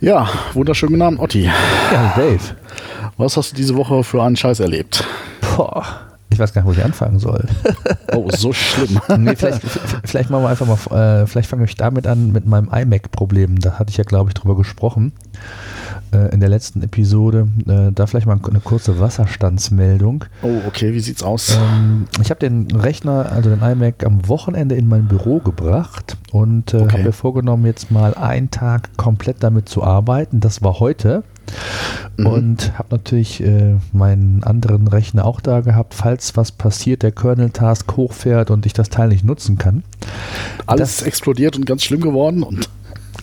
Ja, wunderschönen guten Abend, Otti. Ja, Dave. Was hast du diese Woche für einen Scheiß erlebt? Boah, ich weiß gar nicht, wo ich anfangen soll. Oh, so schlimm. nee, vielleicht, vielleicht machen wir einfach mal, äh, vielleicht fange ich damit an mit meinem iMac-Problem. Da hatte ich ja, glaube ich, drüber gesprochen äh, in der letzten Episode. Äh, da vielleicht mal eine kurze Wasserstandsmeldung. Oh, okay, wie sieht's aus? Ähm, ich habe den Rechner, also den iMac, am Wochenende in mein Büro gebracht und äh, okay. habe mir vorgenommen, jetzt mal einen Tag komplett damit zu arbeiten. Das war heute. Mhm. Und habe natürlich äh, meinen anderen Rechner auch da gehabt, falls was passiert, der Kernel-Task hochfährt und ich das Teil nicht nutzen kann. Alles das, explodiert und ganz schlimm geworden und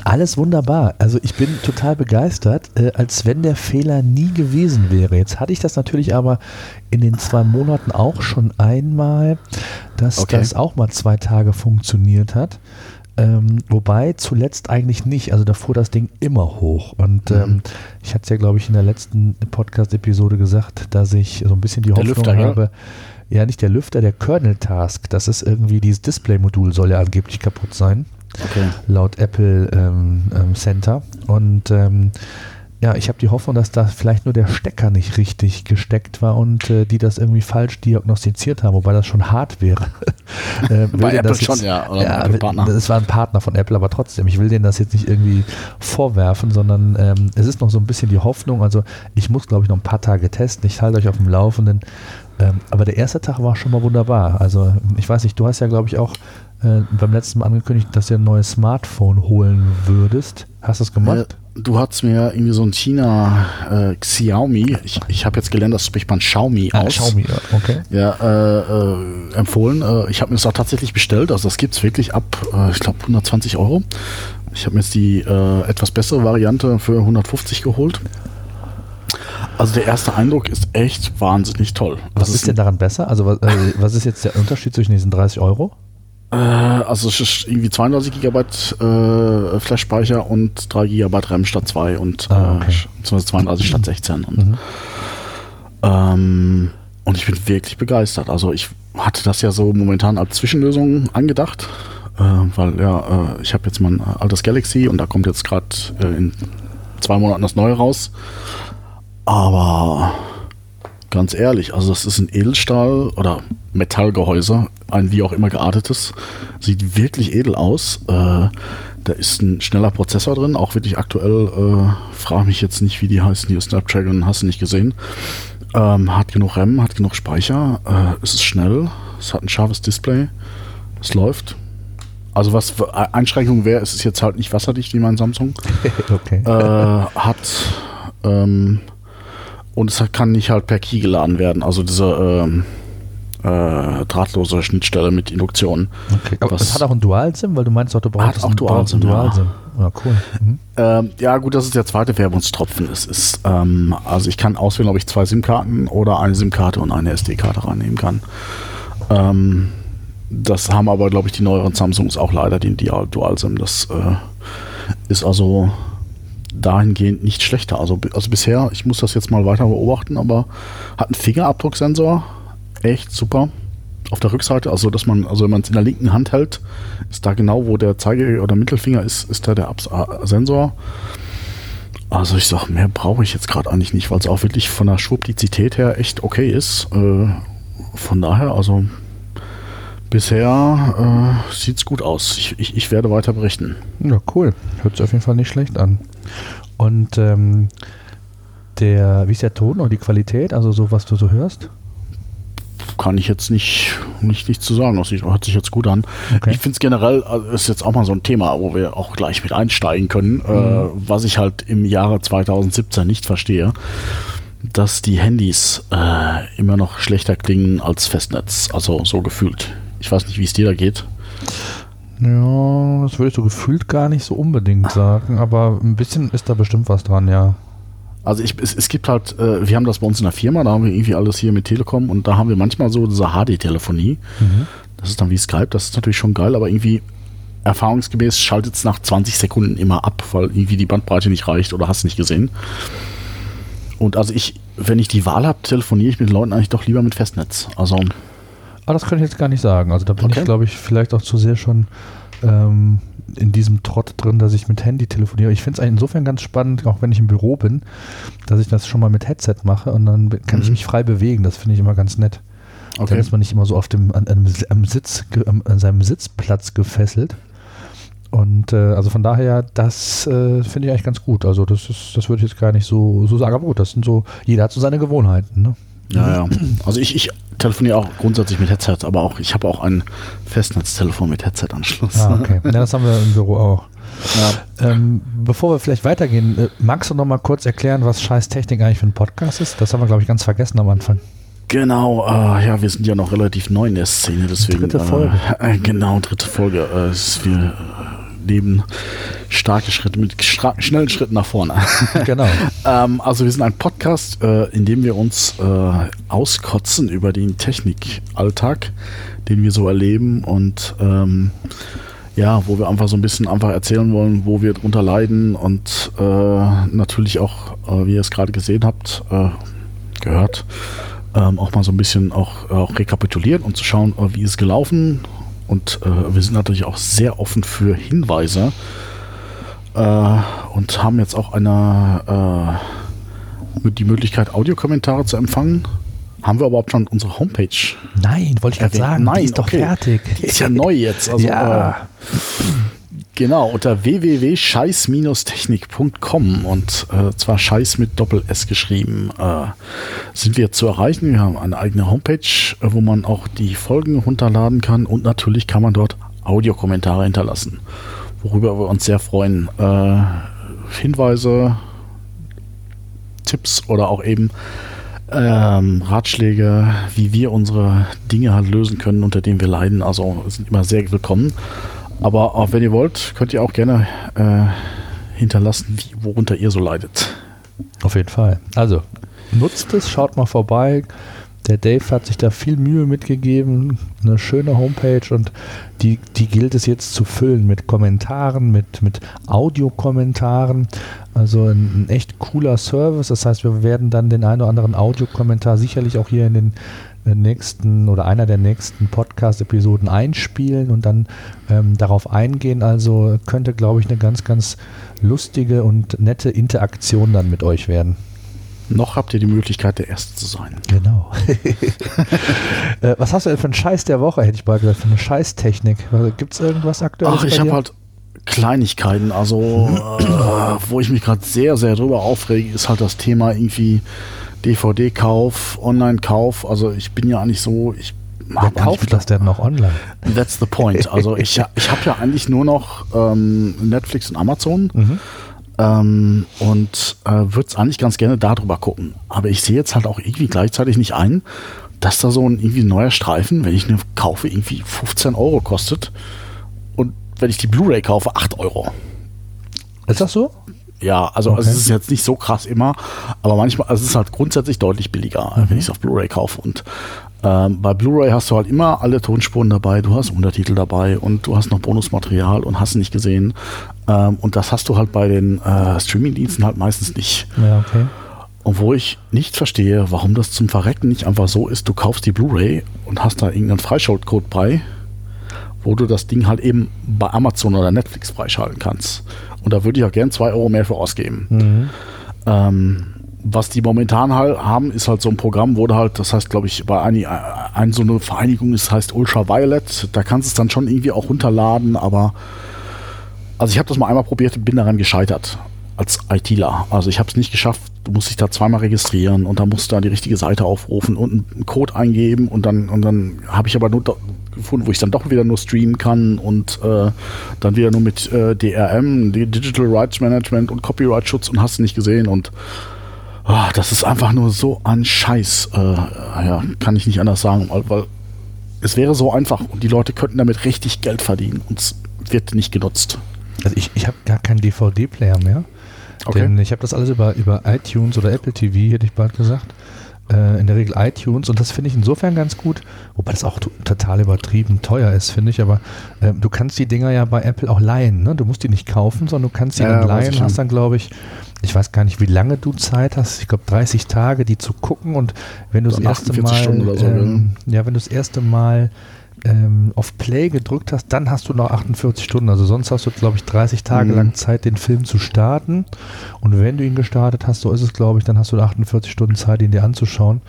alles wunderbar. Also ich bin total begeistert, äh, als wenn der Fehler nie gewesen wäre. Jetzt hatte ich das natürlich aber in den zwei Monaten auch schon einmal, dass okay. das auch mal zwei Tage funktioniert hat. Ähm, wobei zuletzt eigentlich nicht. Also da fuhr das Ding immer hoch. Und mhm. ähm, ich hatte es ja, glaube ich, in der letzten Podcast-Episode gesagt, dass ich so ein bisschen die der Hoffnung Lüfter, habe. Ja? ja, nicht der Lüfter, der Kernel-Task. Das ist irgendwie, dieses Display-Modul soll ja angeblich kaputt sein. Okay. Laut Apple ähm, ähm, Center. Und ähm, ja, ich habe die Hoffnung, dass da vielleicht nur der Stecker nicht richtig gesteckt war und äh, die das irgendwie falsch diagnostiziert haben, wobei das schon hart wäre. äh, Bei Apple jetzt, schon, ja. Oder ja, Partner. Das war ein Partner von Apple, aber trotzdem, ich will denen das jetzt nicht irgendwie vorwerfen, sondern ähm, es ist noch so ein bisschen die Hoffnung. Also ich muss, glaube ich, noch ein paar Tage testen. Ich halte euch auf dem Laufenden. Ähm, aber der erste Tag war schon mal wunderbar. Also ich weiß nicht, du hast ja, glaube ich, auch äh, beim letzten Mal angekündigt, dass du ein neues Smartphone holen würdest. Hast du es gemacht? Äh, du hast mir irgendwie so ein China äh, Xiaomi, ich, ich habe jetzt gelernt, das spricht man Xiaomi ah, aus. Xiaomi, ja, okay. Ja, äh, äh, empfohlen. Äh, ich habe mir das auch tatsächlich bestellt, also das gibt es wirklich ab, ich glaube, 120 Euro. Ich habe mir jetzt die etwas bessere Variante für 150 geholt. Also der erste Eindruck ist echt wahnsinnig toll. Was ist, ist denn daran besser? Also was, äh, was ist jetzt der Unterschied zwischen diesen 30 Euro? Äh, also es ist irgendwie 32 GB äh, Flash-Speicher und 3 GB RAM statt 2 und ah, okay. äh, 32 statt 16. Und, mhm. ähm, und ich bin wirklich begeistert. Also ich hatte das ja so momentan als Zwischenlösung angedacht, äh, weil ja, äh, ich habe jetzt mein altes Galaxy und da kommt jetzt gerade äh, in zwei Monaten das neue raus. Aber ganz ehrlich, also das ist ein Edelstahl oder Metallgehäuse, ein wie auch immer geartetes. Sieht wirklich edel aus. Äh, da ist ein schneller Prozessor drin, auch wirklich aktuell. Äh, Frage mich jetzt nicht, wie die heißen, die Snapdragon hast du nicht gesehen. Ähm, hat genug RAM, hat genug Speicher. Äh, es ist schnell, es hat ein scharfes Display, es läuft. Also was Einschränkung wäre, ist es jetzt halt nicht wasserdicht wie mein Samsung. okay. Äh, hat ähm, und es kann nicht halt per Key geladen werden. Also diese ähm, äh, drahtlose Schnittstelle mit Induktion. Okay, aber es hat auch ein Dual-SIM, weil du meinst, du brauchst auch Dual-SIM. Dual ja. Ja, cool. Mhm. Ähm, ja, gut, das ist der zweite Werbungstropfen. Es ist, ähm, also ich kann auswählen, ob ich zwei SIM-Karten oder eine SIM-Karte und eine SD-Karte reinnehmen kann. Ähm, das haben aber, glaube ich, die neueren Samsungs auch leider, den Dual-SIM. Das äh, ist also dahingehend nicht schlechter. Also, also bisher, ich muss das jetzt mal weiter beobachten, aber hat einen Fingerabdrucksensor. Echt super. Auf der Rückseite, also dass man, also wenn man es in der linken Hand hält, ist da genau, wo der Zeige- oder Mittelfinger ist, ist da der Abs äh, Sensor. Also ich sag, mehr brauche ich jetzt gerade eigentlich nicht, weil es auch wirklich von der Schwuppdizität her echt okay ist. Äh, von daher, also bisher äh, sieht es gut aus. Ich, ich, ich, werde weiter berichten. Ja, cool. Hört sich auf jeden Fall nicht schlecht an. Und ähm, der, wie ist der Ton oder die Qualität, also so, was du so hörst? Kann ich jetzt nicht, nicht, nicht zu sagen. Das hört sich jetzt gut an. Okay. Ich finde es generell, also ist jetzt auch mal so ein Thema, wo wir auch gleich mit einsteigen können, äh, mhm. äh, was ich halt im Jahre 2017 nicht verstehe dass die Handys äh, immer noch schlechter klingen als Festnetz, also so gefühlt. Ich weiß nicht, wie es dir da geht. Ja, das würde ich so gefühlt gar nicht so unbedingt sagen, aber ein bisschen ist da bestimmt was dran, ja. Also ich, es, es gibt halt, äh, wir haben das bei uns in der Firma, da haben wir irgendwie alles hier mit Telekom und da haben wir manchmal so diese HD-Telefonie. Mhm. Das ist dann wie Skype, das ist natürlich schon geil, aber irgendwie erfahrungsgemäß schaltet es nach 20 Sekunden immer ab, weil irgendwie die Bandbreite nicht reicht oder hast nicht gesehen. Und also ich, wenn ich die Wahl habe, telefoniere ich mit Leuten eigentlich doch lieber mit Festnetz. Also Ah, das kann ich jetzt gar nicht sagen. Also da bin okay. ich, glaube ich, vielleicht auch zu sehr schon ähm, in diesem Trott drin, dass ich mit Handy telefoniere. Ich finde es insofern ganz spannend, auch wenn ich im Büro bin, dass ich das schon mal mit Headset mache und dann kann mhm. ich mich frei bewegen. Das finde ich immer ganz nett. Okay. Dann ist man nicht immer so auf dem, an, am Sitz, an seinem Sitzplatz gefesselt. Und äh, also von daher, das äh, finde ich eigentlich ganz gut. Also das ist, das würde ich jetzt gar nicht so, so sagen. Aber gut, das sind so, jeder hat so seine Gewohnheiten. Ne? Ja, ja. Also ich, ich telefoniere auch grundsätzlich mit Headset, aber auch ich habe auch ein Festnetztelefon mit Headset-Anschluss. Ah, okay. Ja, das haben wir im Büro auch. Ja. Ähm, bevor wir vielleicht weitergehen, äh, magst du noch mal kurz erklären, was Scheiß Technik eigentlich für ein Podcast ist? Das haben wir, glaube ich, ganz vergessen am Anfang. Genau, äh, ja, wir sind ja noch relativ neu in der Szene, deswegen. Dritte Folge. Äh, genau, dritte Folge. Äh, ist wir nehmen starke Schritte mit schnellen Schritten nach vorne. Genau. ähm, also wir sind ein Podcast, äh, in dem wir uns äh, auskotzen über den Technikalltag, den wir so erleben und ähm, ja, wo wir einfach so ein bisschen einfach erzählen wollen, wo wir drunter leiden und äh, natürlich auch, äh, wie ihr es gerade gesehen habt, äh, gehört, ähm, auch mal so ein bisschen auch, auch rekapitulieren und zu schauen, äh, wie ist es gelaufen, und äh, wir sind natürlich auch sehr offen für Hinweise äh, und haben jetzt auch eine, äh, die Möglichkeit, Audiokommentare zu empfangen. Haben wir überhaupt schon unsere Homepage? Nein, wollte ich gerade sagen. Nein, die ist doch okay. fertig. Die ist ja neu jetzt. Also, ja. Genau, unter www.scheiß-technik.com und äh, zwar Scheiß mit Doppel-S geschrieben, äh, sind wir zu erreichen. Wir haben eine eigene Homepage, äh, wo man auch die Folgen runterladen kann und natürlich kann man dort Audiokommentare hinterlassen, worüber wir uns sehr freuen. Äh, Hinweise, Tipps oder auch eben ähm, Ratschläge, wie wir unsere Dinge halt lösen können, unter denen wir leiden. Also sind immer sehr willkommen. Aber auch wenn ihr wollt, könnt ihr auch gerne äh, hinterlassen, wie, worunter ihr so leidet. Auf jeden Fall. Also, nutzt es, schaut mal vorbei. Der Dave hat sich da viel Mühe mitgegeben, eine schöne Homepage und die, die gilt es jetzt zu füllen mit Kommentaren, mit, mit Audiokommentaren. Also ein, ein echt cooler Service. Das heißt, wir werden dann den einen oder anderen Audiokommentar sicherlich auch hier in den nächsten oder einer der nächsten Podcast-Episoden einspielen und dann ähm, darauf eingehen. Also könnte, glaube ich, eine ganz, ganz lustige und nette Interaktion dann mit euch werden. Noch habt ihr die Möglichkeit, der Erste zu sein. Genau. äh, was hast du denn für einen Scheiß der Woche, hätte ich mal gesagt, für eine Scheißtechnik? Gibt es irgendwas aktuelles? Ach, ich habe halt Kleinigkeiten. Also, äh, wo ich mich gerade sehr, sehr drüber aufrege, ist halt das Thema irgendwie DVD-Kauf, Online-Kauf. Also ich bin ja eigentlich so, ich Wer kauft das denn noch online? That's the point. Also ich, ich habe ja eigentlich nur noch ähm, Netflix und Amazon. Mhm. Ähm, und äh, würde es eigentlich ganz gerne darüber gucken. Aber ich sehe jetzt halt auch irgendwie gleichzeitig nicht ein, dass da so ein irgendwie neuer Streifen, wenn ich eine kaufe, irgendwie 15 Euro kostet. Und wenn ich die Blu-ray kaufe, 8 Euro. Ist das so? Ja, also, okay. also, es ist jetzt nicht so krass immer, aber manchmal, also es ist halt grundsätzlich deutlich billiger, mhm. wenn ich es auf Blu-ray kaufe. Und ähm, bei Blu-ray hast du halt immer alle Tonspuren dabei, du hast Untertitel dabei und du hast noch Bonusmaterial und hast nicht gesehen. Ähm, und das hast du halt bei den äh, Streaming-Diensten halt meistens nicht. Ja, okay. Und wo ich nicht verstehe, warum das zum Verrecken nicht einfach so ist, du kaufst die Blu-ray und hast da irgendeinen Freischaltcode bei, wo du das Ding halt eben bei Amazon oder Netflix freischalten kannst. Und da würde ich auch gern zwei Euro mehr für ausgeben. Mhm. Ähm, was die momentan halt haben, ist halt so ein Programm, wo du halt, das heißt, glaube ich, bei einer ein, so eine Vereinigung ist, heißt Ultraviolet, da kannst du es dann schon irgendwie auch runterladen, aber also ich habe das mal einmal probiert und bin daran gescheitert als ITler. Also ich habe es nicht geschafft, du musst dich da zweimal registrieren und dann musst du da die richtige Seite aufrufen und einen Code eingeben und dann, und dann habe ich aber nur gefunden, wo ich dann doch wieder nur streamen kann und äh, dann wieder nur mit äh, DRM, Digital Rights Management und Copyright Schutz und hast du nicht gesehen und oh, das ist einfach nur so ein Scheiß. Äh, ja, kann ich nicht anders sagen, weil, es wäre so einfach und die Leute könnten damit richtig Geld verdienen und es wird nicht genutzt. Also ich, ich habe gar keinen DVD-Player mehr. Okay. Denn ich habe das alles über, über iTunes oder Apple TV, hätte ich bald gesagt äh, in der Regel iTunes und das finde ich insofern ganz gut, wobei das auch total übertrieben teuer ist, finde ich, aber äh, du kannst die Dinger ja bei Apple auch leihen, ne? du musst die nicht kaufen, sondern du kannst sie ja, dann leihen, hast dann glaube ich, ich weiß gar nicht, wie lange du Zeit hast, ich glaube 30 Tage, die zu gucken und wenn du das erste Mal, so, ähm, ja, wenn du das erste Mal ähm, auf Play gedrückt hast, dann hast du noch 48 Stunden. Also sonst hast du, glaube ich, 30 Tage mhm. lang Zeit, den Film zu starten. Und wenn du ihn gestartet hast, so ist es, glaube ich, dann hast du 48 Stunden Zeit, ihn dir anzuschauen.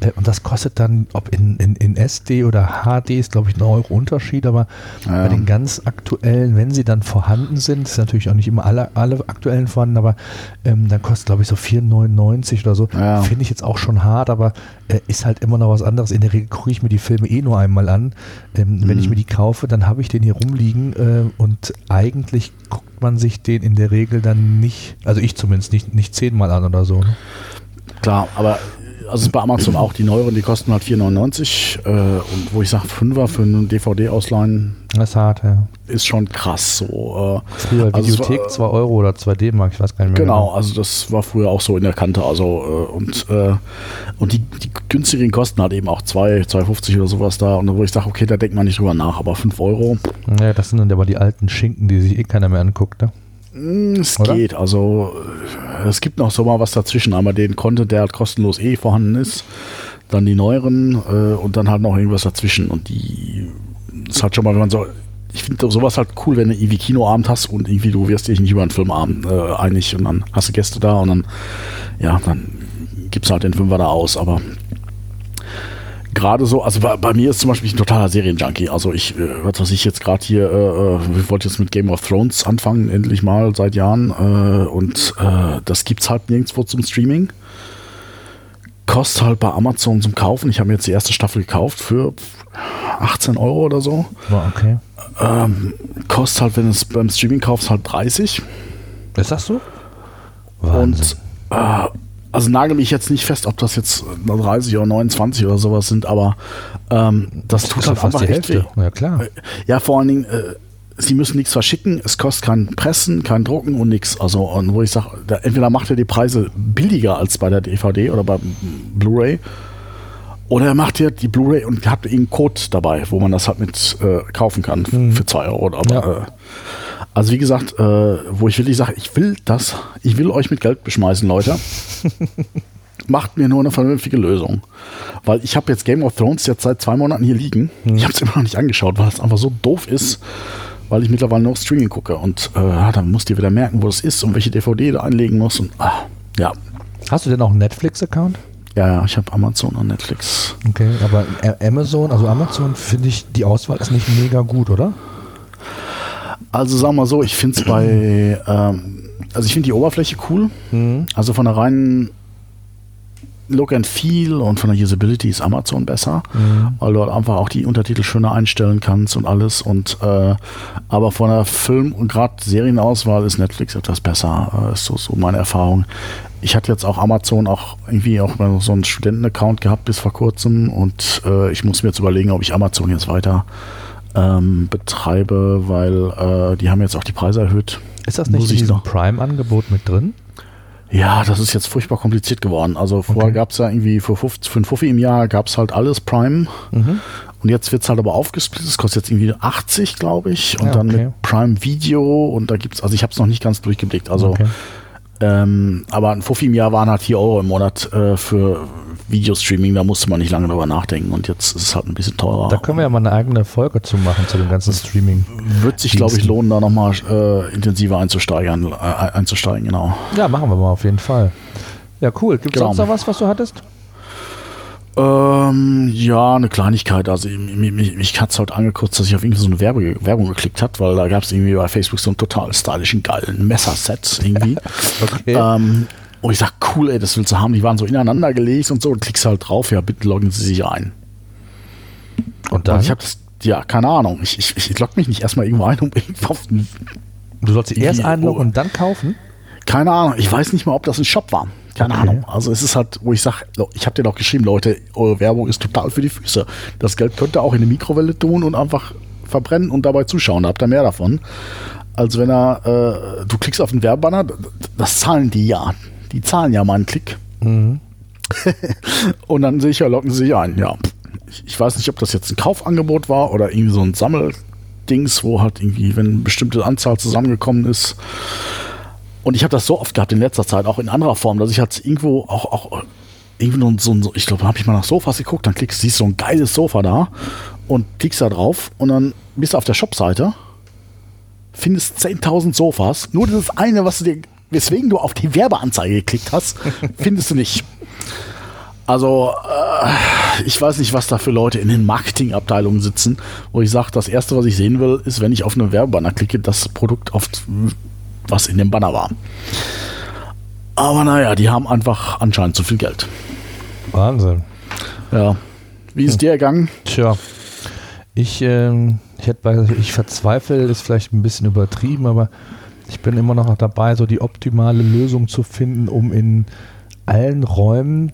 Äh, und das kostet dann, ob in, in, in SD oder HD, ist, glaube ich, ein Euro Unterschied. Aber ja. bei den ganz aktuellen, wenn sie dann vorhanden sind, ist natürlich auch nicht immer alle, alle aktuellen vorhanden, aber ähm, dann kostet, glaube ich, so 4,99 oder so. Ja. Finde ich jetzt auch schon hart, aber äh, ist halt immer noch was anderes. In der Regel gucke ich mir die Filme eh nur einmal an. Ähm, mhm. Wenn ich mhm. mir die kaufe, dann habe ich den hier rumliegen äh, und eigentlich guckt man sich den in der Regel dann nicht, also ich zumindest nicht, nicht zehnmal an oder so. Ne? Klar, aber also ist bei Amazon auch die neueren, die kosten halt 4,99 äh, und wo ich sage 5er für einen DVD ausleihen. Das ist hart, ja. Ist schon krass so. Äh, früher also Videothek war, 2 Euro oder 2 D-Mark, ich weiß gar nicht mehr. Genau, genau, also das war früher auch so in der Kante. Also äh, und, äh, und die, die günstigen kosten halt eben auch 2, 2,50 oder sowas da. Und wo ich sage, okay, da denkt man nicht drüber nach, aber 5 Euro. Ja, das sind dann aber die alten Schinken, die sich eh keiner mehr anguckt, ne? Hm, es Oder? geht. Also äh, es gibt noch so mal was dazwischen. Einmal den Content, der halt kostenlos eh vorhanden ist. Dann die neueren äh, und dann halt noch irgendwas dazwischen. Und die ist halt schon mal, wenn man so. Ich finde sowas halt cool, wenn du irgendwie Kinoabend hast und irgendwie du wirst dich nicht über einen Filmabend äh, einig und dann hast du Gäste da und dann, ja, dann gibst du halt den Fünfer da aus. Aber gerade so, also bei, bei, mir ist zum Beispiel ein totaler Serienjunkie. Also ich, äh, was weiß ich jetzt gerade hier, äh, äh, ich wollte jetzt mit Game of Thrones anfangen, endlich mal seit Jahren. Äh, und äh, das gibt's halt nirgendwo zum Streaming. Kostet halt bei Amazon zum Kaufen. Ich habe mir jetzt die erste Staffel gekauft für 18 Euro oder so. War okay. Ähm, kostet halt, wenn du es beim Streaming kaufst, halt 30. Ist das so? Wahnsinn. Und äh, also nagel mich jetzt nicht fest, ob das jetzt 30 oder 29 oder sowas sind, aber ähm, das, das tut halt fast die Hälfte. Ja, klar. Äh, ja, vor allen Dingen, äh, sie müssen nichts verschicken, es kostet kein Pressen, kein Drucken und nichts. Also, und wo ich sage, entweder macht er die Preise billiger als bei der DVD oder bei Blu-ray. Oder er macht ja die Blu-ray und hat einen Code dabei, wo man das halt mit äh, kaufen kann mhm. für 2 Euro. Aber, ja. äh, also wie gesagt, äh, wo ich wirklich sage, ich will das, ich will euch mit Geld beschmeißen, Leute. Macht mir nur eine vernünftige Lösung. Weil ich habe jetzt Game of Thrones jetzt seit zwei Monaten hier liegen. Mhm. Ich habe es immer noch nicht angeschaut, weil es einfach so doof ist, weil ich mittlerweile nur Streaming gucke. Und äh, dann musst du wieder merken, wo es ist und welche DVD du einlegen musst. Und ah, ja. Hast du denn auch einen Netflix-Account? Ja, ja, ich habe Amazon und Netflix. Okay, aber Amazon, also Amazon finde ich, die Auswahl ist nicht mega gut, oder? Also sagen wir so, ich finde es bei, ähm, also ich finde die Oberfläche cool. Mhm. Also von der reinen Look and Feel und von der Usability ist Amazon besser, mhm. weil du halt einfach auch die Untertitel schöner einstellen kannst und alles. Und äh, aber von der Film- und gerade Serienauswahl ist Netflix etwas besser. Äh, ist so, so meine Erfahrung. Ich hatte jetzt auch Amazon auch irgendwie auch so einen Studenten-Account gehabt bis vor kurzem und äh, ich muss mir jetzt überlegen, ob ich Amazon jetzt weiter ähm, betreibe, weil äh, die haben jetzt auch die Preise erhöht. Ist das nicht in diesem Prime-Angebot mit drin? Ja, das ist jetzt furchtbar kompliziert geworden. Also vorher okay. gab es ja irgendwie für, 50, für einen Fuffi im Jahr gab es halt alles Prime. Mhm. Und jetzt wird es halt aber aufgesplittet. Es kostet jetzt irgendwie 80, glaube ich. Und ja, dann mit Prime Video. Und da gibt es, also ich habe es noch nicht ganz durchgeblickt. Also, okay. Ähm, aber ein Fuffi im Jahr waren halt 4 Euro im Monat äh, für Videostreaming, da musste man nicht lange drüber nachdenken und jetzt ist es halt ein bisschen teurer. Da können wir ja mal eine eigene Folge zu machen, zu dem ganzen Streaming. Wird sich, glaube ich, lohnen, da nochmal äh, intensiver einzusteigen, äh, einzusteigen, genau. Ja, machen wir mal auf jeden Fall. Ja, cool. Gibt es genau. sonst noch was, was du hattest? Ähm, ja, eine Kleinigkeit. Also mich, mich, mich hat es halt angeguckt, dass ich auf irgendwie so eine Werbe, Werbung geklickt habe, weil da gab es irgendwie bei Facebook so einen total stylischen, geilen Messerset irgendwie. okay. Ähm, und ich sag, cool, ey, das willst du haben. Die waren so ineinander gelegt und so. Und klickst halt drauf, ja, bitte loggen Sie sich ein. Und dann? Und ich habe das, ja, keine Ahnung. Ich, ich, ich logge mich nicht erstmal irgendwo ein, um irgendwo auf den, Du sollst sie erst einloggen und dann kaufen? Keine Ahnung. Ich weiß nicht mal, ob das ein Shop war. Keine okay. Ahnung. Also es ist halt, wo ich sage, ich habe dir doch geschrieben, Leute, eure Werbung ist total für die Füße. Das Geld könnt ihr auch in eine Mikrowelle tun und einfach verbrennen und dabei zuschauen. Da habt ihr mehr davon. Als wenn er, äh, du klickst auf den Werbebanner, das zahlen die ja die zahlen ja mal einen Klick. Mhm. und dann sehe ich ja, locken sie sich ein. Ja, ich, ich, weiß nicht, ob das jetzt ein Kaufangebot war oder irgendwie so ein Sammeldings, wo halt irgendwie, wenn eine bestimmte Anzahl zusammengekommen ist. Und ich habe das so oft gehabt in letzter Zeit, auch in anderer Form, dass ich halt irgendwo auch, auch irgendwie so, so ich glaube, da habe ich mal nach Sofas geguckt, dann klickst du, siehst so ein geiles Sofa da und klickst da drauf und dann bist du auf der Shop-Seite, findest 10.000 Sofas. Nur das eine, was du dir, weswegen du auf die Werbeanzeige geklickt hast, findest du nicht. Also, äh, ich weiß nicht, was da für Leute in den Marketingabteilungen sitzen, wo ich sage, das erste, was ich sehen will, ist, wenn ich auf einen Werbebanner klicke, das Produkt, auf, was in dem Banner war. Aber naja, die haben einfach anscheinend zu viel Geld. Wahnsinn. Ja. Wie ist hm. dir ergangen? Tja, ich, ähm, ich, hätte, ich verzweifle, ist vielleicht ein bisschen übertrieben, aber ich bin immer noch dabei, so die optimale Lösung zu finden, um in allen Räumen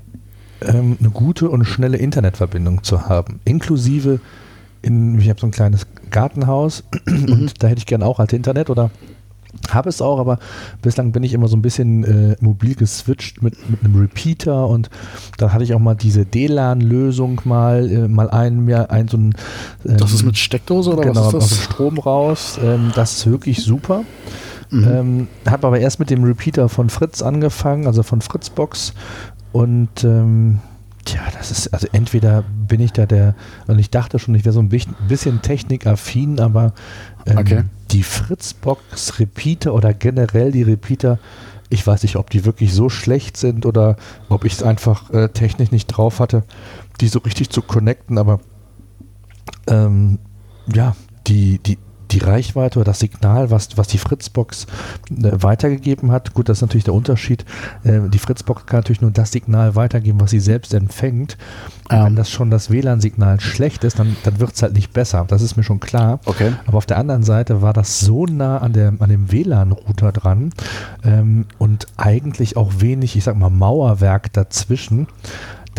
ähm, eine gute und schnelle Internetverbindung zu haben. Inklusive in, ich habe so ein kleines Gartenhaus und mhm. da hätte ich gerne auch halt Internet oder habe es auch, aber bislang bin ich immer so ein bisschen äh, mobil geswitcht mit, mit einem Repeater und da hatte ich auch mal diese DLAN-Lösung mal, äh, mal ein, mehr ein so ein. Ähm, das ist mit Steckdose oder genau, was ist das? Aus dem Strom raus. Ähm, das ist wirklich super. Mhm. Ähm, habe aber erst mit dem Repeater von Fritz angefangen, also von Fritzbox und ähm, Tja, das ist, also entweder bin ich da der, und ich dachte schon, ich wäre so ein bisschen technikaffin, aber ähm, okay. Die Fritzbox Repeater oder generell die Repeater, ich weiß nicht, ob die wirklich so schlecht sind oder ob ich es einfach äh, technisch nicht drauf hatte, die so richtig zu connecten, aber ähm, ja, die, die, die Reichweite oder das Signal, was, was die Fritzbox äh, weitergegeben hat, gut, das ist natürlich der Unterschied. Äh, die Fritzbox kann natürlich nur das Signal weitergeben, was sie selbst empfängt. Ähm. Wenn das schon das WLAN-Signal schlecht ist, dann, dann wird es halt nicht besser. Das ist mir schon klar. Okay. Aber auf der anderen Seite war das so nah an, der, an dem WLAN-Router dran ähm, und eigentlich auch wenig, ich sag mal, Mauerwerk dazwischen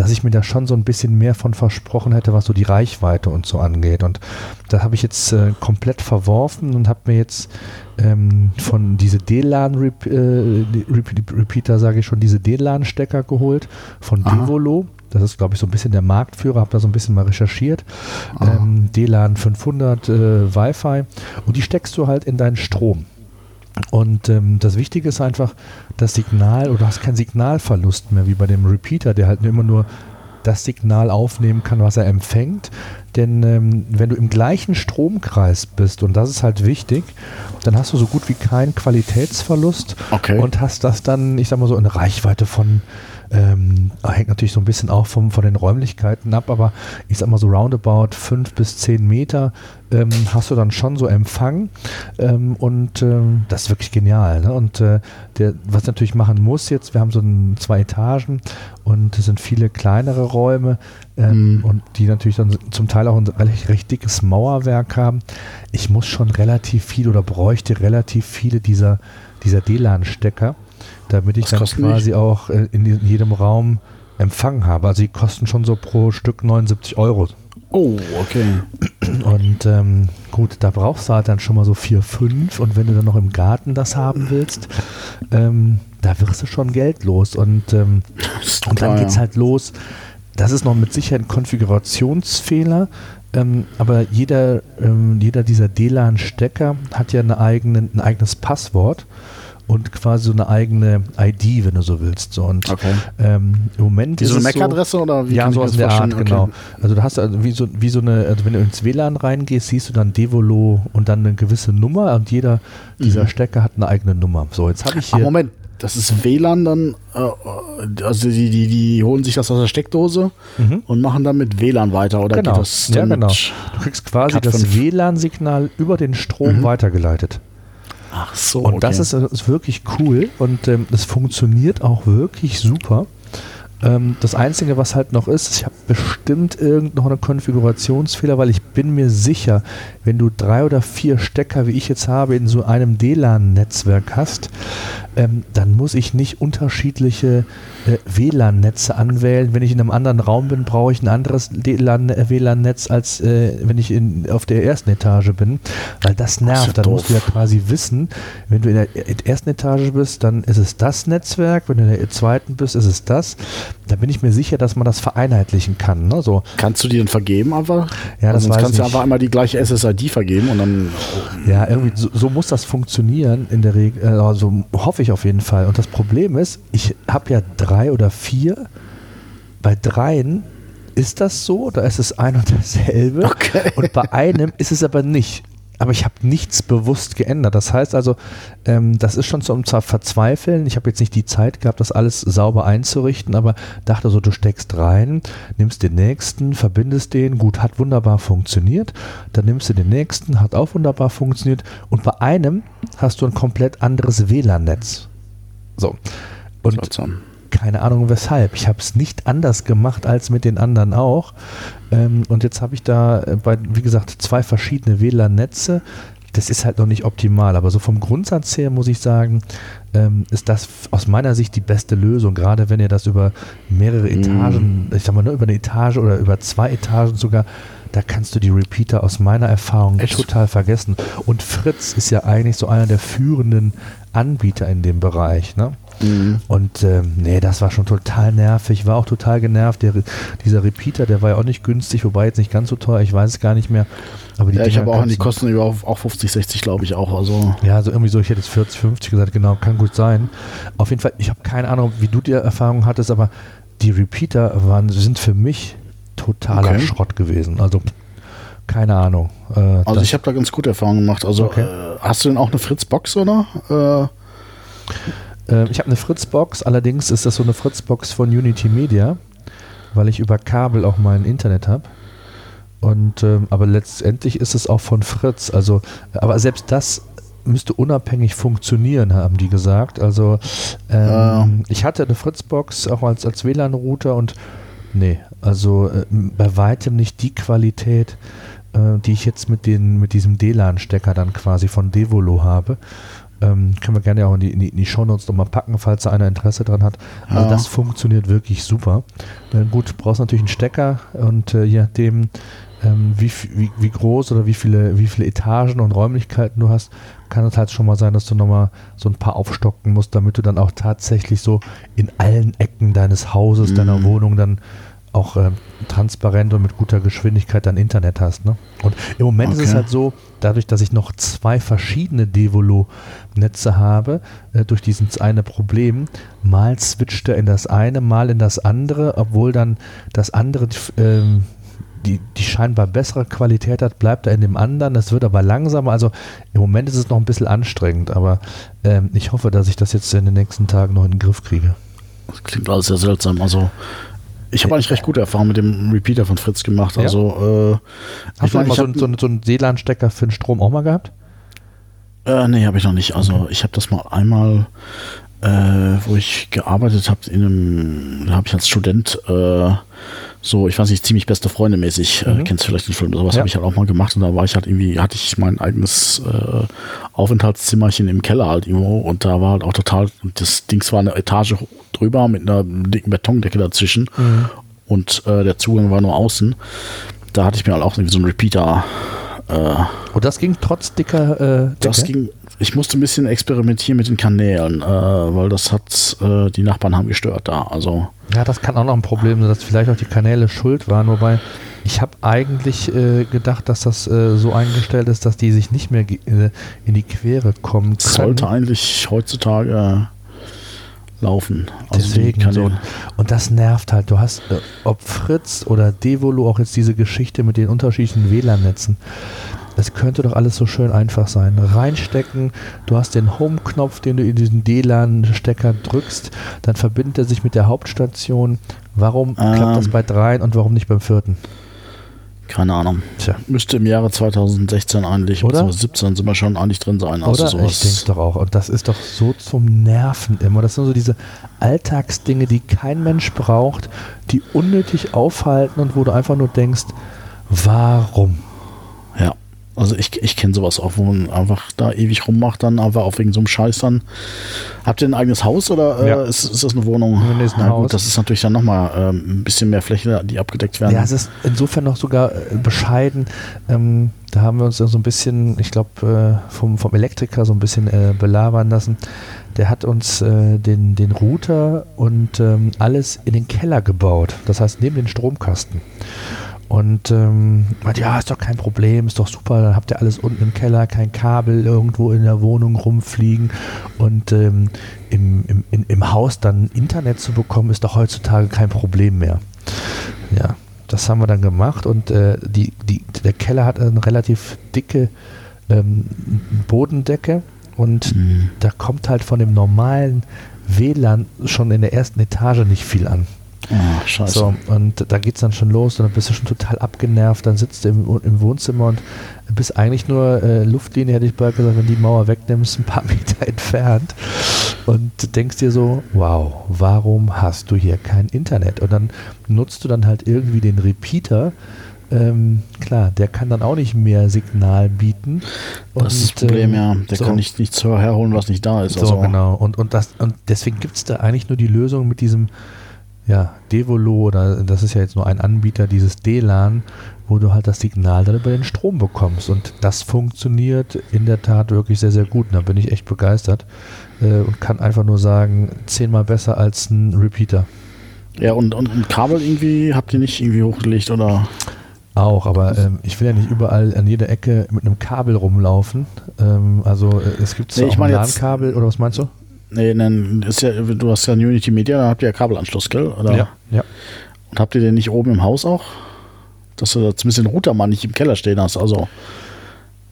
dass ich mir da schon so ein bisschen mehr von versprochen hätte, was so die Reichweite und so angeht. Und da habe ich jetzt äh, komplett verworfen und habe mir jetzt ähm, von diese DLAN-Repeater, äh, sage ich schon, diese DLAN-Stecker geholt von Aha. Devolo. Das ist, glaube ich, so ein bisschen der Marktführer, habe da so ein bisschen mal recherchiert. Ähm, DLAN 500 äh, Wi-Fi. Und die steckst du halt in deinen Strom. Und ähm, das Wichtige ist einfach, das Signal, oder du hast keinen Signalverlust mehr, wie bei dem Repeater, der halt immer nur das Signal aufnehmen kann, was er empfängt. Denn ähm, wenn du im gleichen Stromkreis bist, und das ist halt wichtig, dann hast du so gut wie keinen Qualitätsverlust okay. und hast das dann, ich sag mal so, in Reichweite von ähm, hängt natürlich so ein bisschen auch vom, von den Räumlichkeiten ab, aber ich sag mal so roundabout fünf bis zehn Meter ähm, hast du dann schon so Empfang ähm, und ähm, das ist wirklich genial. Ne? Und äh, der, was natürlich machen muss jetzt, wir haben so ein, zwei Etagen und es sind viele kleinere Räume ähm, mhm. und die natürlich dann zum Teil auch ein recht, recht dickes Mauerwerk haben. Ich muss schon relativ viel oder bräuchte relativ viele dieser, dieser DLAN-Stecker damit ich dann quasi nicht? auch äh, in jedem Raum Empfang habe. Also die kosten schon so pro Stück 79 Euro. Oh, okay. Und ähm, gut, da brauchst du halt dann schon mal so 4, 5 und wenn du dann noch im Garten das haben willst, ähm, da wirst du schon Geld los und, ähm, und dann geht es halt los. Das ist noch mit Sicherheit ein Konfigurationsfehler, ähm, aber jeder, ähm, jeder dieser DLAN-Stecker hat ja eine eigene, ein eigenes Passwort und quasi so eine eigene ID, wenn du so willst. So, und okay. ähm, im Moment wie so eine MAC-Adresse so, oder wie Ja, so aus der Art, okay. genau. Also du hast also wie so, wie so eine, also wenn du ins WLAN reingehst, siehst du dann Devolo und dann eine gewisse Nummer und jeder dieser mhm. Stecker hat eine eigene Nummer. So, jetzt habe ich hier. Ach, Moment, das ist WLAN dann, äh, also die, die, die holen sich das aus der Steckdose mhm. und machen dann mit WLAN weiter oder genau. geht das Ja, genau. Du kriegst quasi das WLAN-Signal über den Strom mhm. weitergeleitet. Ach so. Und okay. das ist, ist, wirklich cool und ähm, das funktioniert auch wirklich super. Ähm, das Einzige, was halt noch ist, ich habe bestimmt irgend noch einen Konfigurationsfehler, weil ich bin mir sicher, wenn du drei oder vier Stecker, wie ich jetzt habe, in so einem DLAN-Netzwerk hast, ähm, dann muss ich nicht unterschiedliche äh, WLAN-Netze anwählen. Wenn ich in einem anderen Raum bin, brauche ich ein anderes WLAN-Netz, äh, als äh, wenn ich in, auf der ersten Etage bin, weil das nervt. Dann musst du ja quasi wissen, wenn du in der ersten Etage bist, dann ist es das Netzwerk, wenn du in der zweiten bist, ist es das. Da bin ich mir sicher, dass man das vereinheitlichen kann. Ne? So. Kannst du die denn vergeben einfach? Ja, das also weiß kannst du einfach einmal die gleiche SSID vergeben und dann. Ja, irgendwie so, so muss das funktionieren in der Regel. Also hoffe ich auf jeden Fall. Und das Problem ist, ich habe ja drei oder vier. Bei dreien ist das so oder ist es ein und dasselbe? Okay. Und bei einem ist es aber nicht aber ich habe nichts bewusst geändert. Das heißt also, ähm, das ist schon zum Verzweifeln. Ich habe jetzt nicht die Zeit gehabt, das alles sauber einzurichten, aber dachte so, du steckst rein, nimmst den nächsten, verbindest den, gut, hat wunderbar funktioniert. Dann nimmst du den nächsten, hat auch wunderbar funktioniert. Und bei einem hast du ein komplett anderes WLAN-Netz. So. Und keine Ahnung weshalb. Ich habe es nicht anders gemacht als mit den anderen auch. Ähm, und jetzt habe ich da, äh, bei, wie gesagt, zwei verschiedene WLAN-Netze. Das ist halt noch nicht optimal, aber so vom Grundsatz her muss ich sagen, ähm, ist das aus meiner Sicht die beste Lösung, gerade wenn ihr das über mehrere mhm. Etagen, mm. ich sag mal nur über eine Etage oder über zwei Etagen sogar, da kannst du die Repeater aus meiner Erfahrung Echt? total vergessen. Und Fritz ist ja eigentlich so einer der führenden Anbieter in dem Bereich. Ne? Mhm. Und ähm, nee, das war schon total nervig. War auch total genervt. Der, dieser Repeater, der war ja auch nicht günstig, wobei jetzt nicht ganz so teuer, ich weiß es gar nicht mehr. Aber ja, ich habe auch an die Kosten über auch 50, 60, glaube ich auch. Also. Ja, also irgendwie so, ich hätte jetzt 40, 50 gesagt, genau, kann gut sein. Auf jeden Fall, ich habe keine Ahnung, wie du die Erfahrung hattest, aber die Repeater waren, sind für mich totaler okay. Schrott gewesen. Also keine Ahnung. Äh, also ich habe da ganz gute Erfahrungen gemacht. Also okay. äh, hast du denn auch eine Fritz-Box oder? Äh, äh, ich habe eine Fritzbox, allerdings ist das so eine Fritzbox von Unity Media, weil ich über Kabel auch mein Internet habe. Und ähm, aber letztendlich ist es auch von Fritz. Also, aber selbst das müsste unabhängig funktionieren, haben die gesagt. Also ähm, ja. ich hatte eine Fritzbox auch als, als WLAN-Router und nee, also äh, bei weitem nicht die Qualität, äh, die ich jetzt mit, den, mit diesem DLAN-Stecker dann quasi von Devolo habe. Ähm, können wir gerne auch in die, in die, in die Shownotes nochmal packen, falls da einer Interesse dran hat. Also ja. das funktioniert wirklich super. Äh, gut, du brauchst natürlich einen Stecker und äh, je nachdem, ähm, wie, wie, wie groß oder wie viele, wie viele Etagen und Räumlichkeiten du hast, kann es halt schon mal sein, dass du nochmal so ein paar aufstocken musst, damit du dann auch tatsächlich so in allen Ecken deines Hauses, mhm. deiner Wohnung dann auch äh, transparent und mit guter Geschwindigkeit dein Internet hast. Ne? Und im Moment okay. ist es halt so, dadurch, dass ich noch zwei verschiedene Devolo-Netze habe, äh, durch dieses eine Problem, mal switcht er in das eine, mal in das andere, obwohl dann das andere äh, die, die scheinbar bessere Qualität hat, bleibt er in dem anderen. Es wird aber langsamer. Also im Moment ist es noch ein bisschen anstrengend, aber ähm, ich hoffe, dass ich das jetzt in den nächsten Tagen noch in den Griff kriege. Das klingt alles sehr seltsam. Also ich habe eigentlich recht gute Erfahrungen mit dem Repeater von Fritz gemacht. Ja. Also, äh, Hast du mal so, so, so einen WLAN-Stecker für den Strom auch mal gehabt? Äh, nee, habe ich noch nicht. Also, ich habe das mal einmal, äh, wo ich gearbeitet habe, in einem, da habe ich als Student äh, so, ich weiß nicht, ziemlich beste Freunde mäßig, äh, mhm. äh, kennst du vielleicht den Film, sowas ja. habe ich halt auch mal gemacht und da war ich halt irgendwie, hatte ich mein eigenes äh, Aufenthaltszimmerchen im Keller halt irgendwo und da war halt auch total, das Ding war eine Etage drüber mit einer dicken Betondecke dazwischen mhm. und äh, der Zugang war nur außen. Da hatte ich mir halt auch irgendwie so einen Repeater. Äh, und das ging trotz dicker äh, Decke? Das ging ich musste ein bisschen experimentieren mit den Kanälen, äh, weil das hat, die Nachbarn haben gestört da. Also. Ja, das kann auch noch ein Problem sein, dass vielleicht auch die Kanäle schuld waren, wobei ich habe eigentlich äh, gedacht, dass das äh, so eingestellt ist, dass die sich nicht mehr äh, in die Quere kommen können. Sollte eigentlich heutzutage laufen. Also Deswegen so. Und das nervt halt. Du hast, äh, ob Fritz oder Devolo, auch jetzt diese Geschichte mit den unterschiedlichen WLAN-Netzen. Es könnte doch alles so schön einfach sein. Reinstecken, du hast den Home-Knopf, den du in diesen DLAN-Stecker drückst, dann verbindet er sich mit der Hauptstation. Warum ähm, klappt das bei dreien und warum nicht beim vierten? Keine Ahnung. Tja. Müsste im Jahre 2016 eigentlich, oder 2017 sind wir schon eigentlich drin sein. Also oder? Sowas. Ich denke doch auch. Und das ist doch so zum Nerven immer. Das sind so diese Alltagsdinge, die kein Mensch braucht, die unnötig aufhalten und wo du einfach nur denkst, warum? Also ich, ich kenne sowas auch, wo man einfach da ewig rummacht, dann einfach auf wegen so einem Scheiß dann. Habt ihr ein eigenes Haus oder äh, ja. ist, ist, das eine Wohnung? Nee, ist ein Haus. Gut, das ist natürlich dann nochmal ähm, ein bisschen mehr Fläche, die abgedeckt werden. Ja, es ist insofern noch sogar äh, bescheiden. Ähm, da haben wir uns so ein bisschen, ich glaube, äh, vom, vom Elektriker so ein bisschen äh, belabern lassen. Der hat uns äh, den, den Router und ähm, alles in den Keller gebaut. Das heißt, neben den Stromkasten. Und ähm, meinte, ja, ist doch kein Problem, ist doch super, dann habt ihr alles unten im Keller, kein Kabel irgendwo in der Wohnung rumfliegen. Und ähm, im, im, in, im Haus dann Internet zu bekommen, ist doch heutzutage kein Problem mehr. Ja, das haben wir dann gemacht und äh, die, die, der Keller hat eine relativ dicke ähm, Bodendecke und mhm. da kommt halt von dem normalen WLAN schon in der ersten Etage nicht viel an. Oh, scheiße. So, und da geht es dann schon los und dann bist du schon total abgenervt, dann sitzt du im, im Wohnzimmer und bist eigentlich nur äh, Luftlinie, hätte ich bald gesagt, wenn die Mauer wegnimmst, ein paar Meter entfernt und denkst dir so, wow, warum hast du hier kein Internet? Und dann nutzt du dann halt irgendwie den Repeater, ähm, klar, der kann dann auch nicht mehr Signal bieten. Und, das ist das Problem, ähm, ja. Der so. kann nicht nichts herholen, was nicht da ist. So, also. genau. Und, und, das, und deswegen gibt es da eigentlich nur die Lösung mit diesem ja, Devolo, oder das ist ja jetzt nur ein Anbieter, dieses DLAN, wo du halt das Signal dann über den Strom bekommst. Und das funktioniert in der Tat wirklich sehr, sehr gut. Und da bin ich echt begeistert äh, und kann einfach nur sagen, zehnmal besser als ein Repeater. Ja, und, und, und Kabel irgendwie habt ihr nicht irgendwie hochgelegt oder? Auch, aber ähm, ich will ja nicht überall an jeder Ecke mit einem Kabel rumlaufen. Ähm, also äh, es gibt zwar nee, auch ein LAN-Kabel, oder was meinst du? Nee, dann ist ja, du hast ja Unity Media, da habt ihr ja Kabelanschluss, gell? Oder? Ja, ja. Und habt ihr den nicht oben im Haus auch? Dass du da zumindest den Router mal nicht im Keller stehen hast, also.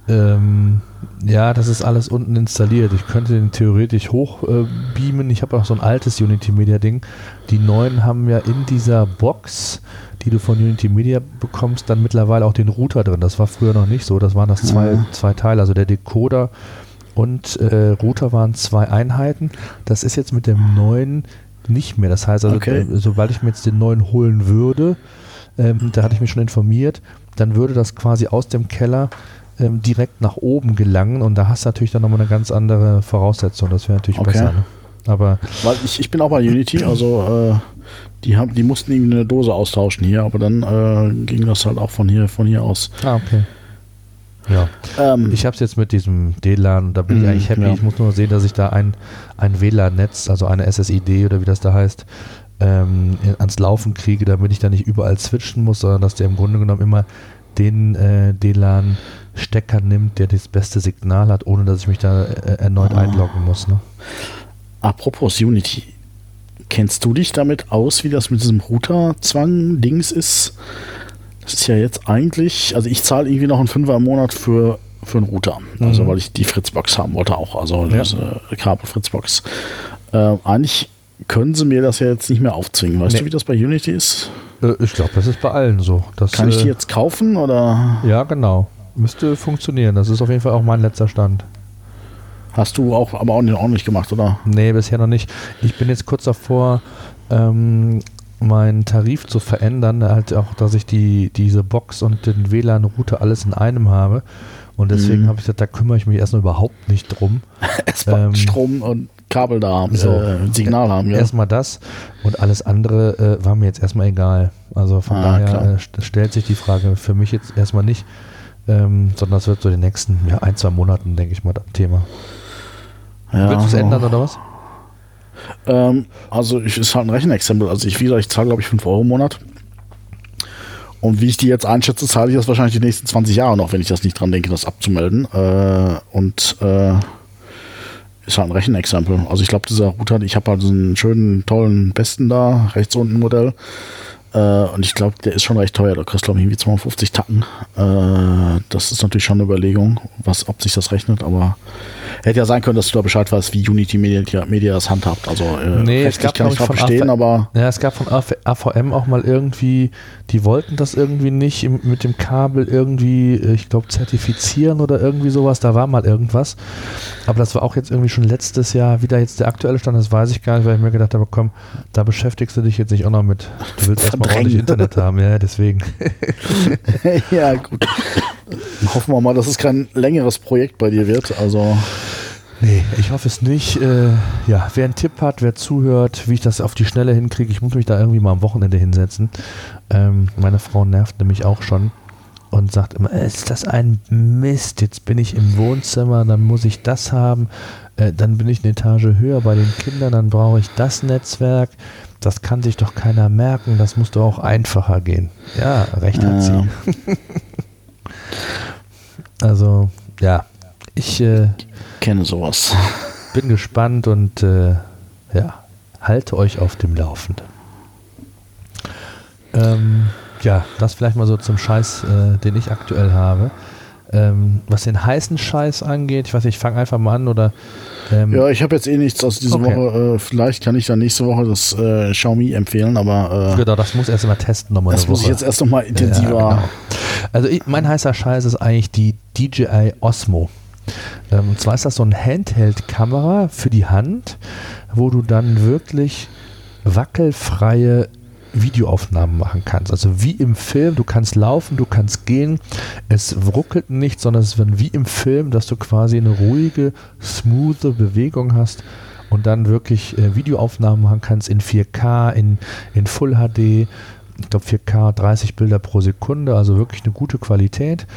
Ähm, ja, das ist alles unten installiert. Ich könnte den theoretisch hoch äh, beamen. Ich habe auch so ein altes Unity Media Ding. Die neuen haben ja in dieser Box, die du von Unity Media bekommst, dann mittlerweile auch den Router drin. Das war früher noch nicht so. Das waren das zwei, ja. zwei Teile. Also der Decoder und äh, Router waren zwei Einheiten. Das ist jetzt mit dem neuen nicht mehr. Das heißt also, okay. sobald ich mir jetzt den neuen holen würde, ähm, da hatte ich mich schon informiert, dann würde das quasi aus dem Keller ähm, direkt nach oben gelangen und da hast du natürlich dann nochmal eine ganz andere Voraussetzung. Das wäre natürlich okay. besser. Ne? Aber Weil ich, ich bin auch bei Unity, also äh, die, haben, die mussten irgendwie eine Dose austauschen hier, aber dann äh, ging das halt auch von hier, von hier aus. Ah, okay. Ja. Ähm, ich habe es jetzt mit diesem DLAN, da bin ich mhm, eigentlich happy. Ja. Ich muss nur sehen, dass ich da ein, ein WLAN-Netz, also eine SSID oder wie das da heißt, ähm, ans Laufen kriege, damit ich da nicht überall switchen muss, sondern dass der im Grunde genommen immer den äh, DLAN-Stecker nimmt, der das beste Signal hat, ohne dass ich mich da äh, erneut ah. einloggen muss. Ne? Apropos Unity, kennst du dich damit aus, wie das mit diesem Router-Zwang-Dings ist? Ist ja jetzt eigentlich, also ich zahle irgendwie noch einen Fünfer im Monat für, für einen Router. Also mhm. weil ich die Fritzbox haben wollte auch, also ja. diese Kabel Fritzbox. Äh, eigentlich können sie mir das ja jetzt nicht mehr aufzwingen. Weißt nee. du, wie das bei Unity ist? Äh, ich glaube, das ist bei allen so. Das, Kann ich die äh, jetzt kaufen oder? Ja, genau. Müsste funktionieren. Das ist auf jeden Fall auch mein letzter Stand. Hast du auch aber auch nicht, gemacht, oder? Nee, bisher noch nicht. Ich bin jetzt kurz davor, ähm, meinen Tarif zu verändern, halt auch, dass ich die, diese Box und den WLAN-Router alles in einem habe. Und deswegen mhm. habe ich gesagt, da kümmere ich mich erstmal überhaupt nicht drum. erstmal ähm, Strom und Kabel da haben, so, äh, Signal haben. Ja. Erstmal das und alles andere äh, war mir jetzt erstmal egal. Also von ah, daher äh, stellt sich die Frage für mich jetzt erstmal nicht, ähm, sondern das wird so den nächsten ja, ein, zwei Monaten, denke ich mal, das Thema. Ja, Willst du es so. ändern oder was? Ähm, also ich ist halt ein Rechenexempel. Also ich, wie ich zahle glaube ich 5 Euro im Monat. Und wie ich die jetzt einschätze, zahle ich das wahrscheinlich die nächsten 20 Jahre noch, wenn ich das nicht dran denke, das abzumelden. Äh, und äh, ist halt ein Rechenexempel. Also ich glaube, dieser Router, ich habe halt so einen schönen, tollen, besten da, rechts unten Modell. Äh, und ich glaube, der ist schon recht teuer. Der kostet, glaube ich, irgendwie 250 Tacken. Äh, das ist natürlich schon eine Überlegung, was, ob sich das rechnet, aber Hätte ja sein können, dass du da Bescheid weißt, wie Unity Media, Media das handhabt. Also äh, nee, es gab, kann ich von verstehen, aber. Ja, es gab von AVM auch mal irgendwie, die wollten das irgendwie nicht im, mit dem Kabel irgendwie, äh, ich glaube, zertifizieren oder irgendwie sowas. Da war mal irgendwas. Aber das war auch jetzt irgendwie schon letztes Jahr wieder jetzt der aktuelle Stand, das weiß ich gar nicht, weil ich mir gedacht habe, komm, da beschäftigst du dich jetzt nicht auch noch mit. Du willst erstmal ordentlich Internet haben, ja, deswegen. ja, gut. Hoffen wir mal, dass es kein längeres Projekt bei dir wird. Also. Nee, ich hoffe es nicht. Äh, ja, wer einen Tipp hat, wer zuhört, wie ich das auf die Schnelle hinkriege, ich muss mich da irgendwie mal am Wochenende hinsetzen. Ähm, meine Frau nervt nämlich auch schon und sagt immer, äh, ist das ein Mist, jetzt bin ich im Wohnzimmer, dann muss ich das haben, äh, dann bin ich eine Etage höher bei den Kindern, dann brauche ich das Netzwerk. Das kann sich doch keiner merken, das muss doch auch einfacher gehen. Ja, recht hat sie. also, ja, ich äh, kenne sowas. Bin gespannt und äh, ja, halte euch auf dem Laufenden. Ähm, Ja, das vielleicht mal so zum Scheiß, äh, den ich aktuell habe. Ähm, was den heißen Scheiß angeht, ich weiß nicht, ich fange einfach mal an oder. Ähm ja, ich habe jetzt eh nichts aus dieser okay. Woche. Äh, vielleicht kann ich dann nächste Woche das äh, Xiaomi empfehlen, aber. Äh, genau, das muss erst mal testen nochmal. Das muss ich jetzt erst nochmal intensiver. Ja, genau. Also ich, mein heißer Scheiß ist eigentlich die DJI Osmo. Ähm, und zwar ist das so eine Handheld-Kamera für die Hand, wo du dann wirklich wackelfreie Videoaufnahmen machen kannst. Also wie im Film, du kannst laufen, du kannst gehen, es ruckelt nicht, sondern es wird wie im Film, dass du quasi eine ruhige, smooth Bewegung hast und dann wirklich äh, Videoaufnahmen machen kannst in 4K, in, in Full HD, ich glaube 4K, 30 Bilder pro Sekunde, also wirklich eine gute Qualität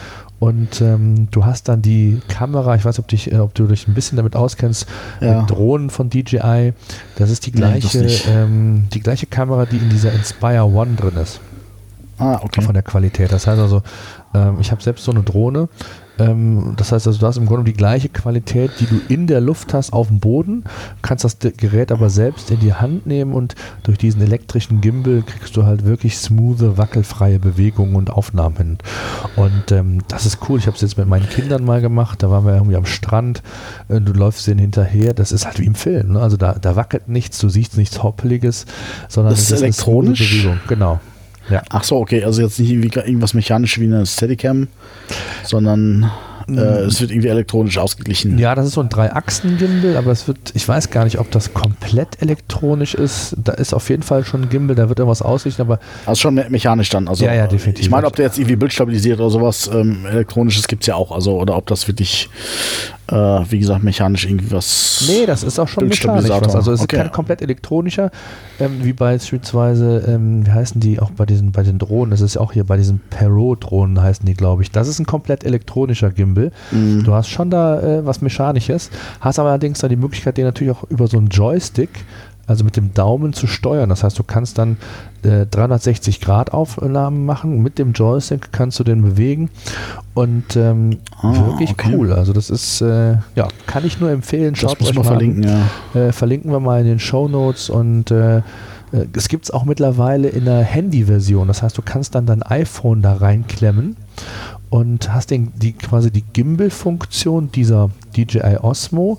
und ähm, du hast dann die Kamera, ich weiß, ob, dich, äh, ob du dich ein bisschen damit auskennst, ja. mit Drohnen von DJI. Das ist die gleiche, nee, ähm, die gleiche Kamera, die in dieser Inspire One drin ist. Ah, okay. Von der Qualität. Das heißt also, ähm, ich habe selbst so eine Drohne ähm, das heißt also, du hast im Grunde die gleiche Qualität, die du in der Luft hast, auf dem Boden, kannst das Gerät aber selbst in die Hand nehmen und durch diesen elektrischen Gimbal kriegst du halt wirklich smooth, wackelfreie Bewegungen und Aufnahmen hin. Und ähm, das ist cool. Ich habe es jetzt mit meinen Kindern mal gemacht. Da waren wir irgendwie am Strand. Äh, du läufst denen hinterher. Das ist halt wie im Film. Ne? Also da, da wackelt nichts, du siehst nichts Hoppeliges, sondern das es ist elektronisch. Eine Bewegung. Genau. Ja. Ach so, okay, also jetzt nicht irgendwie irgendwas mechanisch wie eine Steadicam, sondern äh, es wird irgendwie elektronisch ausgeglichen. Ja, das ist so ein Drei-Achsen-Gimbal, aber es wird, ich weiß gar nicht, ob das komplett elektronisch ist. Da ist auf jeden Fall schon ein Gimbal, da wird irgendwas ausrichten, aber. Also schon mechanisch dann. Also, ja, ja, definitiv. Ich meine, ob der jetzt irgendwie bildstabilisiert oder sowas, ähm, elektronisches gibt es ja auch, also, oder ob das wirklich äh, wie gesagt, mechanisch irgendwie was. Nee, das ist auch schon mechanisch was. Also es okay. ist kein komplett elektronischer, ähm, wie beispielsweise, ähm, wie heißen die auch bei diesen, bei den Drohnen, das ist ja auch hier bei diesen Perot-Drohnen heißen die, glaube ich. Das ist ein komplett elektronischer Gimbal. Mhm. Du hast schon da äh, was Mechanisches, hast aber allerdings dann die Möglichkeit, den natürlich auch über so einen Joystick also mit dem Daumen zu steuern. Das heißt, du kannst dann äh, 360 Grad Aufnahmen machen. Mit dem Joystick kannst du den bewegen und ähm, ah, wirklich okay. cool. Also das ist, äh, ja, kann ich nur empfehlen. Schaut das euch mal verlinken, ja. Äh, verlinken wir mal in den Show Notes und äh, äh, es gibt es auch mittlerweile in der Handy-Version. Das heißt, du kannst dann dein iPhone da reinklemmen und hast den, die, quasi die Gimbal-Funktion dieser DJI Osmo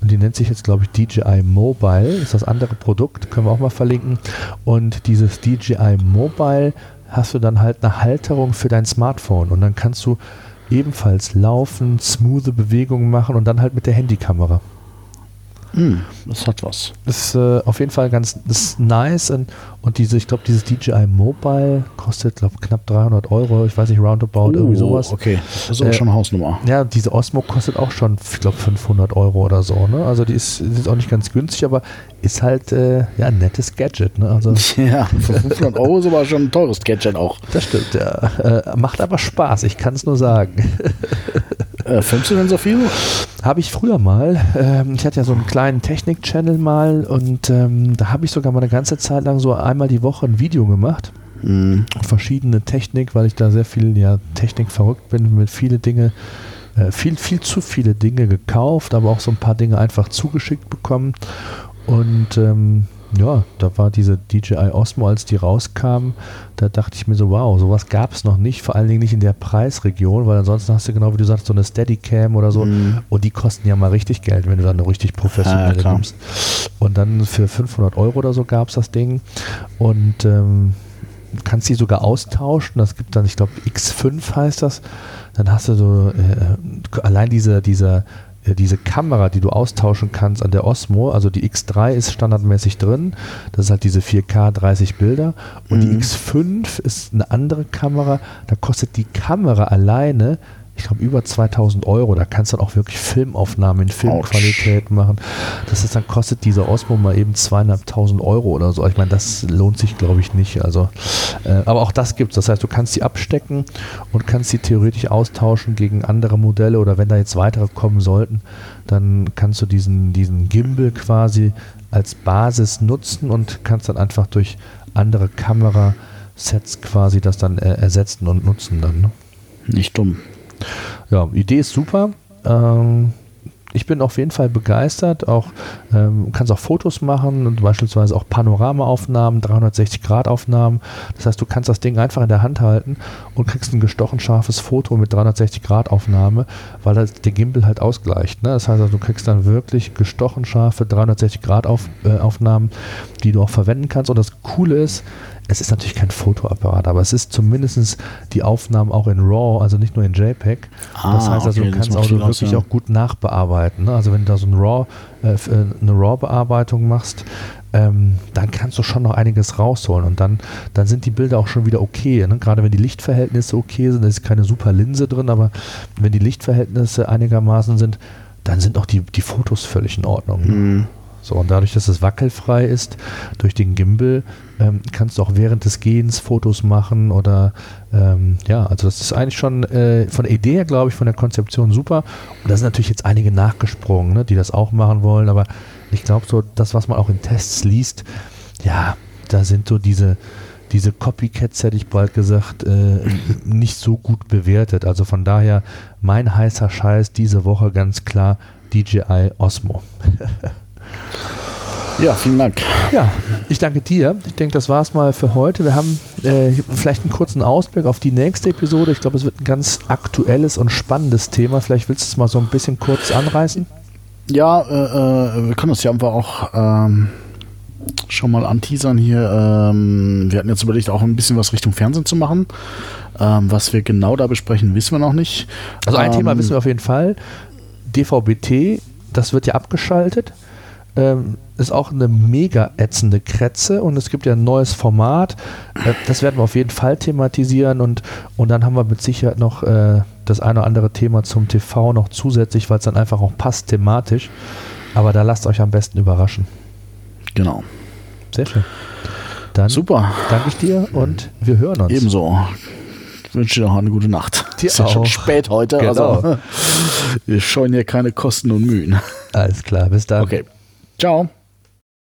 und die nennt sich jetzt, glaube ich, DJI Mobile, ist das andere Produkt, können wir auch mal verlinken. Und dieses DJI Mobile hast du dann halt eine Halterung für dein Smartphone und dann kannst du ebenfalls laufen, smooth Bewegungen machen und dann halt mit der Handykamera. Mm, das hat was. Das ist äh, auf jeden Fall ganz ist nice und, und diese, ich glaube, dieses DJI Mobile kostet, glaube knapp 300 Euro. Ich weiß nicht, roundabout, uh, irgendwie sowas. Okay, das ist auch äh, schon eine Hausnummer. Ja, diese Osmo kostet auch schon, ich glaube, 500 Euro oder so. Ne? Also die ist, die ist auch nicht ganz günstig, aber ist halt äh, ja, ein nettes Gadget. Ne? Also, ja, für 500 Euro ist aber schon ein teures Gadget auch. Das stimmt, ja. Äh, macht aber Spaß, ich kann es nur sagen. Äh, filmst du denn so viel? Habe ich früher mal. Ähm, ich hatte ja so einen kleinen Technik-Channel mal und ähm, da habe ich sogar mal eine ganze Zeit lang so einmal die Woche ein Video gemacht. Mhm. Verschiedene Technik, weil ich da sehr viel ja, Technik verrückt bin, mit viele Dinge, äh, viel, viel zu viele Dinge gekauft, aber auch so ein paar Dinge einfach zugeschickt bekommen. Und ähm, ja, da war diese DJI Osmo, als die rauskam, da dachte ich mir so, wow, sowas gab es noch nicht, vor allen Dingen nicht in der Preisregion, weil ansonsten hast du genau wie du sagst, so eine Steadicam oder so. Mm. und die kosten ja mal richtig Geld, wenn du dann eine richtig professionelle ja, nimmst. Und dann für 500 Euro oder so gab es das Ding. Und ähm, kannst die sogar austauschen, das gibt dann, ich glaube X5 heißt das, dann hast du so äh, allein diese, dieser diese Kamera, die du austauschen kannst an der Osmo, also die X3 ist standardmäßig drin, das ist halt diese 4K 30 Bilder und mhm. die X5 ist eine andere Kamera, da kostet die Kamera alleine ich glaube, über 2000 Euro. Da kannst du dann auch wirklich Filmaufnahmen in Filmqualität Ouch. machen. Das ist dann kostet dieser Osmo mal eben zweieinhalbtausend Euro oder so. Ich meine, das lohnt sich, glaube ich, nicht. Also, äh, aber auch das gibt es. Das heißt, du kannst sie abstecken und kannst sie theoretisch austauschen gegen andere Modelle oder wenn da jetzt weitere kommen sollten, dann kannst du diesen, diesen Gimbal quasi als Basis nutzen und kannst dann einfach durch andere Kamerasets quasi das dann äh, ersetzen und nutzen dann. Ne? Nicht dumm. Ja, Idee ist super. Ähm, ich bin auf jeden Fall begeistert. Auch ähm, kannst auch Fotos machen und beispielsweise auch Panoramaaufnahmen, 360-Grad-Aufnahmen. Das heißt, du kannst das Ding einfach in der Hand halten und kriegst ein gestochen scharfes Foto mit 360-Grad-Aufnahme, weil das der Gimbal halt ausgleicht. Ne? Das heißt, also, du kriegst dann wirklich gestochen scharfe 360-Grad-Aufnahmen, äh, die du auch verwenden kannst. Und das Coole ist, es ist natürlich kein Fotoapparat, aber es ist zumindest die Aufnahmen auch in RAW, also nicht nur in JPEG. Ah, das heißt also, okay, du kannst auch wirklich ja. auch gut nachbearbeiten. Ne? Also wenn du da so ein RAW, äh, äh eine RAW-Bearbeitung machst, ähm, dann kannst du schon noch einiges rausholen und dann, dann sind die Bilder auch schon wieder okay. Ne? Gerade wenn die Lichtverhältnisse okay sind, da ist keine super Linse drin, aber wenn die Lichtverhältnisse einigermaßen sind, dann sind auch die, die Fotos völlig in Ordnung. Mhm. So, und dadurch, dass es wackelfrei ist, durch den Gimbal, ähm, kannst du auch während des Gehens Fotos machen oder ähm, ja, also das ist eigentlich schon äh, von der Idee her, glaube ich, von der Konzeption super. Und da sind natürlich jetzt einige nachgesprungen, ne, die das auch machen wollen, aber ich glaube so, das, was man auch in Tests liest, ja, da sind so diese, diese Copycats, hätte ich bald gesagt, äh, nicht so gut bewertet. Also von daher mein heißer Scheiß diese Woche ganz klar DJI Osmo. Ja, vielen Dank. Ja, ich danke dir. Ich denke, das war es mal für heute. Wir haben äh, vielleicht einen kurzen Ausblick auf die nächste Episode. Ich glaube, es wird ein ganz aktuelles und spannendes Thema. Vielleicht willst du es mal so ein bisschen kurz anreißen? Ja, äh, äh, wir können das ja einfach auch ähm, schon mal anteasern hier. Ähm, wir hatten jetzt überlegt, auch ein bisschen was Richtung Fernsehen zu machen. Ähm, was wir genau da besprechen, wissen wir noch nicht. Also ein Thema ähm, wissen wir auf jeden Fall. DVB-T, das wird ja abgeschaltet ähm, ist auch eine mega ätzende Kretze und es gibt ja ein neues Format. Äh, das werden wir auf jeden Fall thematisieren und, und dann haben wir mit Sicherheit noch äh, das eine oder andere Thema zum TV noch zusätzlich, weil es dann einfach auch passt thematisch. Aber da lasst euch am besten überraschen. Genau. Sehr schön. Dann Super. danke ich dir und wir hören uns. Ebenso. Ich wünsche dir noch eine gute Nacht. Dir ist ja schon spät heute. Genau. Also, wir scheuen hier keine Kosten und Mühen. Alles klar, bis dann. Okay. Ciao.